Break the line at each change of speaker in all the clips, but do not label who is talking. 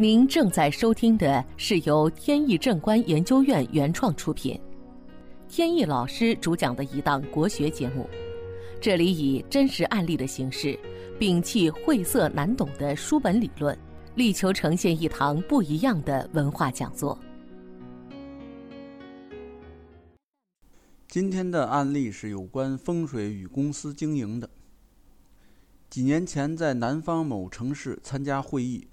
您正在收听的是由天意正观研究院原创出品，天意老师主讲的一档国学节目。这里以真实案例的形式，摒弃晦涩难懂的书本理论，力求呈现一堂不一样的文化讲座。
今天的案例是有关风水与公司经营的。几年前在南方某城市参加会议。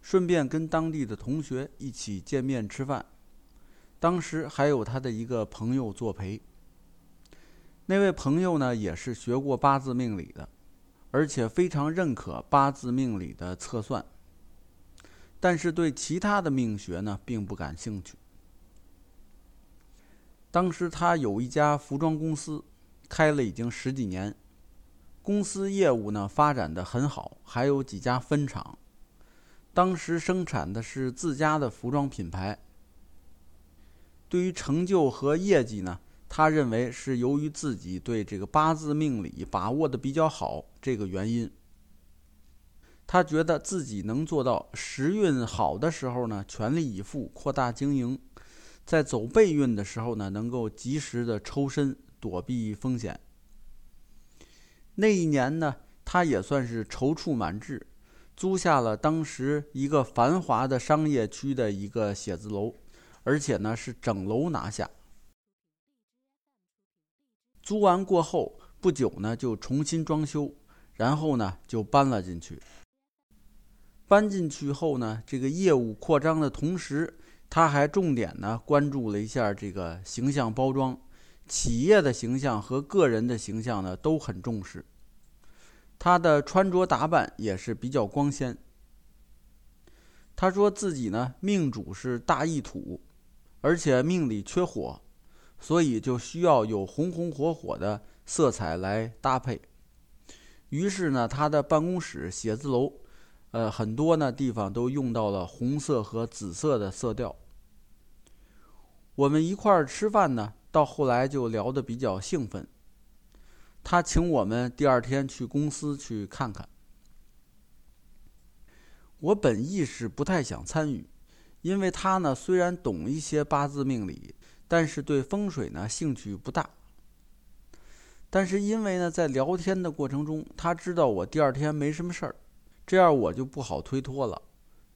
顺便跟当地的同学一起见面吃饭，当时还有他的一个朋友作陪。那位朋友呢，也是学过八字命理的，而且非常认可八字命理的测算，但是对其他的命学呢，并不感兴趣。当时他有一家服装公司，开了已经十几年，公司业务呢发展的很好，还有几家分厂。当时生产的是自家的服装品牌。对于成就和业绩呢，他认为是由于自己对这个八字命理把握的比较好这个原因。他觉得自己能做到时运好的时候呢，全力以赴扩大经营；在走背运的时候呢，能够及时的抽身躲避风险。那一年呢，他也算是踌躇满志。租下了当时一个繁华的商业区的一个写字楼，而且呢是整楼拿下。租完过后不久呢就重新装修，然后呢就搬了进去。搬进去后呢，这个业务扩张的同时，他还重点呢关注了一下这个形象包装，企业的形象和个人的形象呢都很重视。他的穿着打扮也是比较光鲜。他说自己呢命主是大意土，而且命里缺火，所以就需要有红红火火的色彩来搭配。于是呢，他的办公室、写字楼，呃，很多呢地方都用到了红色和紫色的色调。我们一块儿吃饭呢，到后来就聊得比较兴奋。他请我们第二天去公司去看看。我本意是不太想参与，因为他呢虽然懂一些八字命理，但是对风水呢兴趣不大。但是因为呢在聊天的过程中，他知道我第二天没什么事儿，这样我就不好推脱了。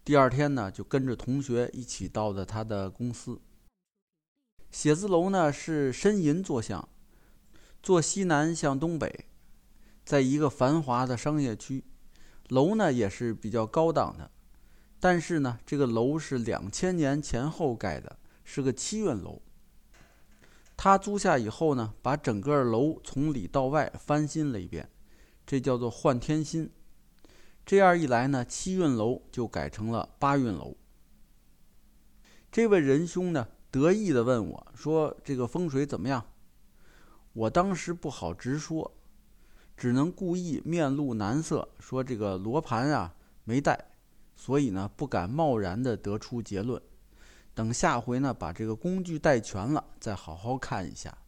第二天呢就跟着同学一起到了他的公司。写字楼呢是申银坐向。坐西南向东北，在一个繁华的商业区，楼呢也是比较高档的，但是呢，这个楼是两千年前后盖的，是个七运楼。他租下以后呢，把整个楼从里到外翻新了一遍，这叫做换天新。这样一来呢，七运楼就改成了八运楼。这位仁兄呢，得意地问我说：“这个风水怎么样？”我当时不好直说，只能故意面露难色，说这个罗盘啊没带，所以呢不敢贸然的得出结论。等下回呢把这个工具带全了，再好好看一下。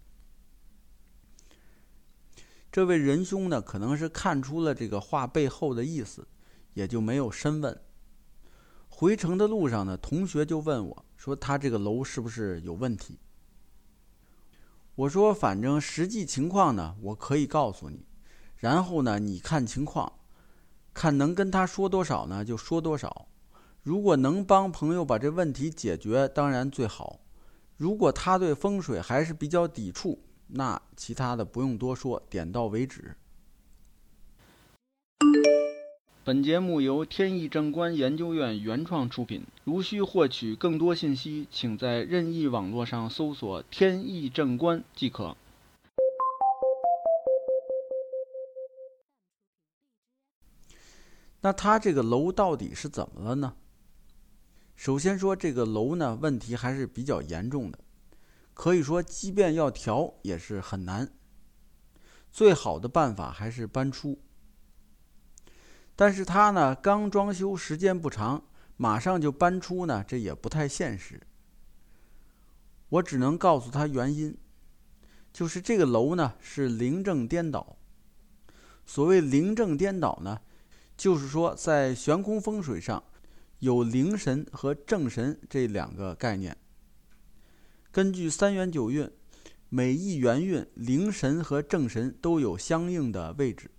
这位仁兄呢可能是看出了这个话背后的意思，也就没有深问。回程的路上呢，同学就问我说：“他这个楼是不是有问题？”我说，反正实际情况呢，我可以告诉你，然后呢，你看情况，看能跟他说多少呢，就说多少。如果能帮朋友把这问题解决，当然最好。如果他对风水还是比较抵触，那其他的不用多说，点到为止。本节目由天意正观研究院原创出品。如需获取更多信息，请在任意网络上搜索“天意正观”即可。那他这个楼到底是怎么了呢？首先说这个楼呢，问题还是比较严重的，可以说即便要调也是很难。最好的办法还是搬出。但是他呢，刚装修时间不长，马上就搬出呢，这也不太现实。我只能告诉他原因，就是这个楼呢是灵正颠倒。所谓灵正颠倒呢，就是说在悬空风水上，有灵神和正神这两个概念。根据三元九运，每一元运灵神和正神都有相应的位置，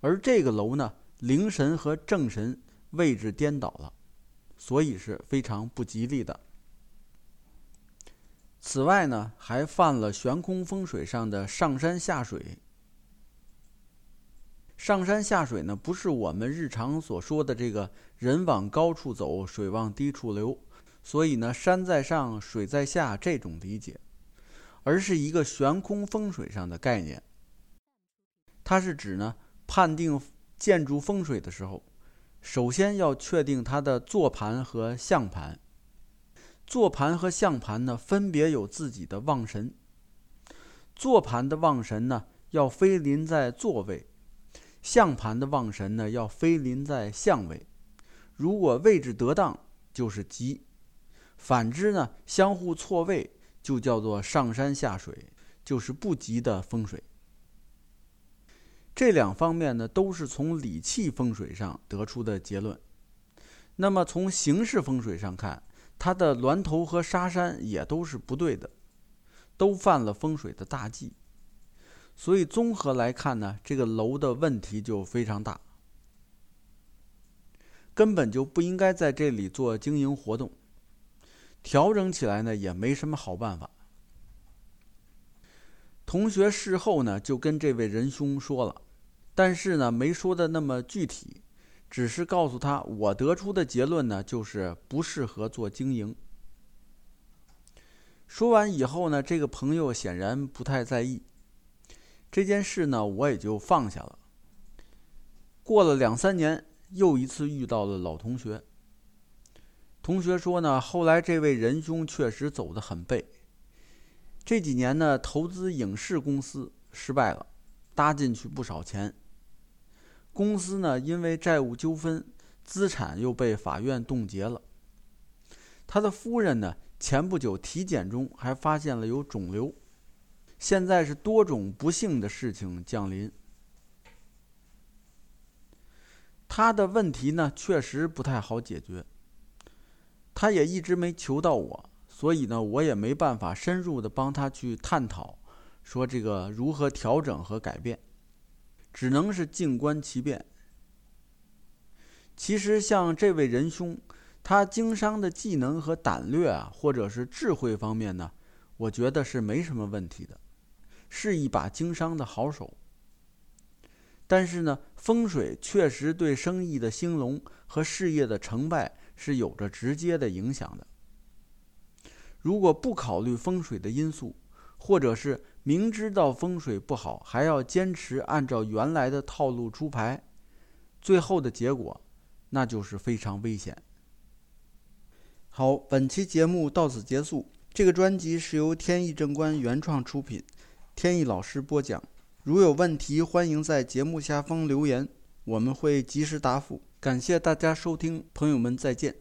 而这个楼呢，灵神和正神位置颠倒了，所以是非常不吉利的。此外呢，还犯了悬空风水上的上山下水。上山下水呢，不是我们日常所说的这个人往高处走，水往低处流，所以呢，山在上，水在下这种理解，而是一个悬空风水上的概念。它是指呢，判定建筑风水的时候，首先要确定它的坐盘和向盘。坐盘和向盘呢，分别有自己的旺神。坐盘的旺神呢，要飞临在座位；向盘的旺神呢，要飞临在相位。如果位置得当，就是吉；反之呢，相互错位，就叫做上山下水，就是不吉的风水。这两方面呢，都是从理气风水上得出的结论。那么从形式风水上看，它的峦头和沙山也都是不对的，都犯了风水的大忌，所以综合来看呢，这个楼的问题就非常大，根本就不应该在这里做经营活动，调整起来呢也没什么好办法。同学事后呢就跟这位仁兄说了，但是呢没说的那么具体。只是告诉他，我得出的结论呢，就是不适合做经营。说完以后呢，这个朋友显然不太在意这件事呢，我也就放下了。过了两三年，又一次遇到了老同学。同学说呢，后来这位仁兄确实走得很背。这几年呢，投资影视公司失败了，搭进去不少钱。公司呢，因为债务纠纷，资产又被法院冻结了。他的夫人呢，前不久体检中还发现了有肿瘤，现在是多种不幸的事情降临。他的问题呢，确实不太好解决。他也一直没求到我，所以呢，我也没办法深入的帮他去探讨，说这个如何调整和改变。只能是静观其变。其实像这位仁兄，他经商的技能和胆略啊，或者是智慧方面呢，我觉得是没什么问题的，是一把经商的好手。但是呢，风水确实对生意的兴隆和事业的成败是有着直接的影响的。如果不考虑风水的因素，或者是明知道风水不好，还要坚持按照原来的套路出牌，最后的结果，那就是非常危险。好，本期节目到此结束。这个专辑是由天意正观原创出品，天意老师播讲。如有问题，欢迎在节目下方留言，我们会及时答复。感谢大家收听，朋友们再见。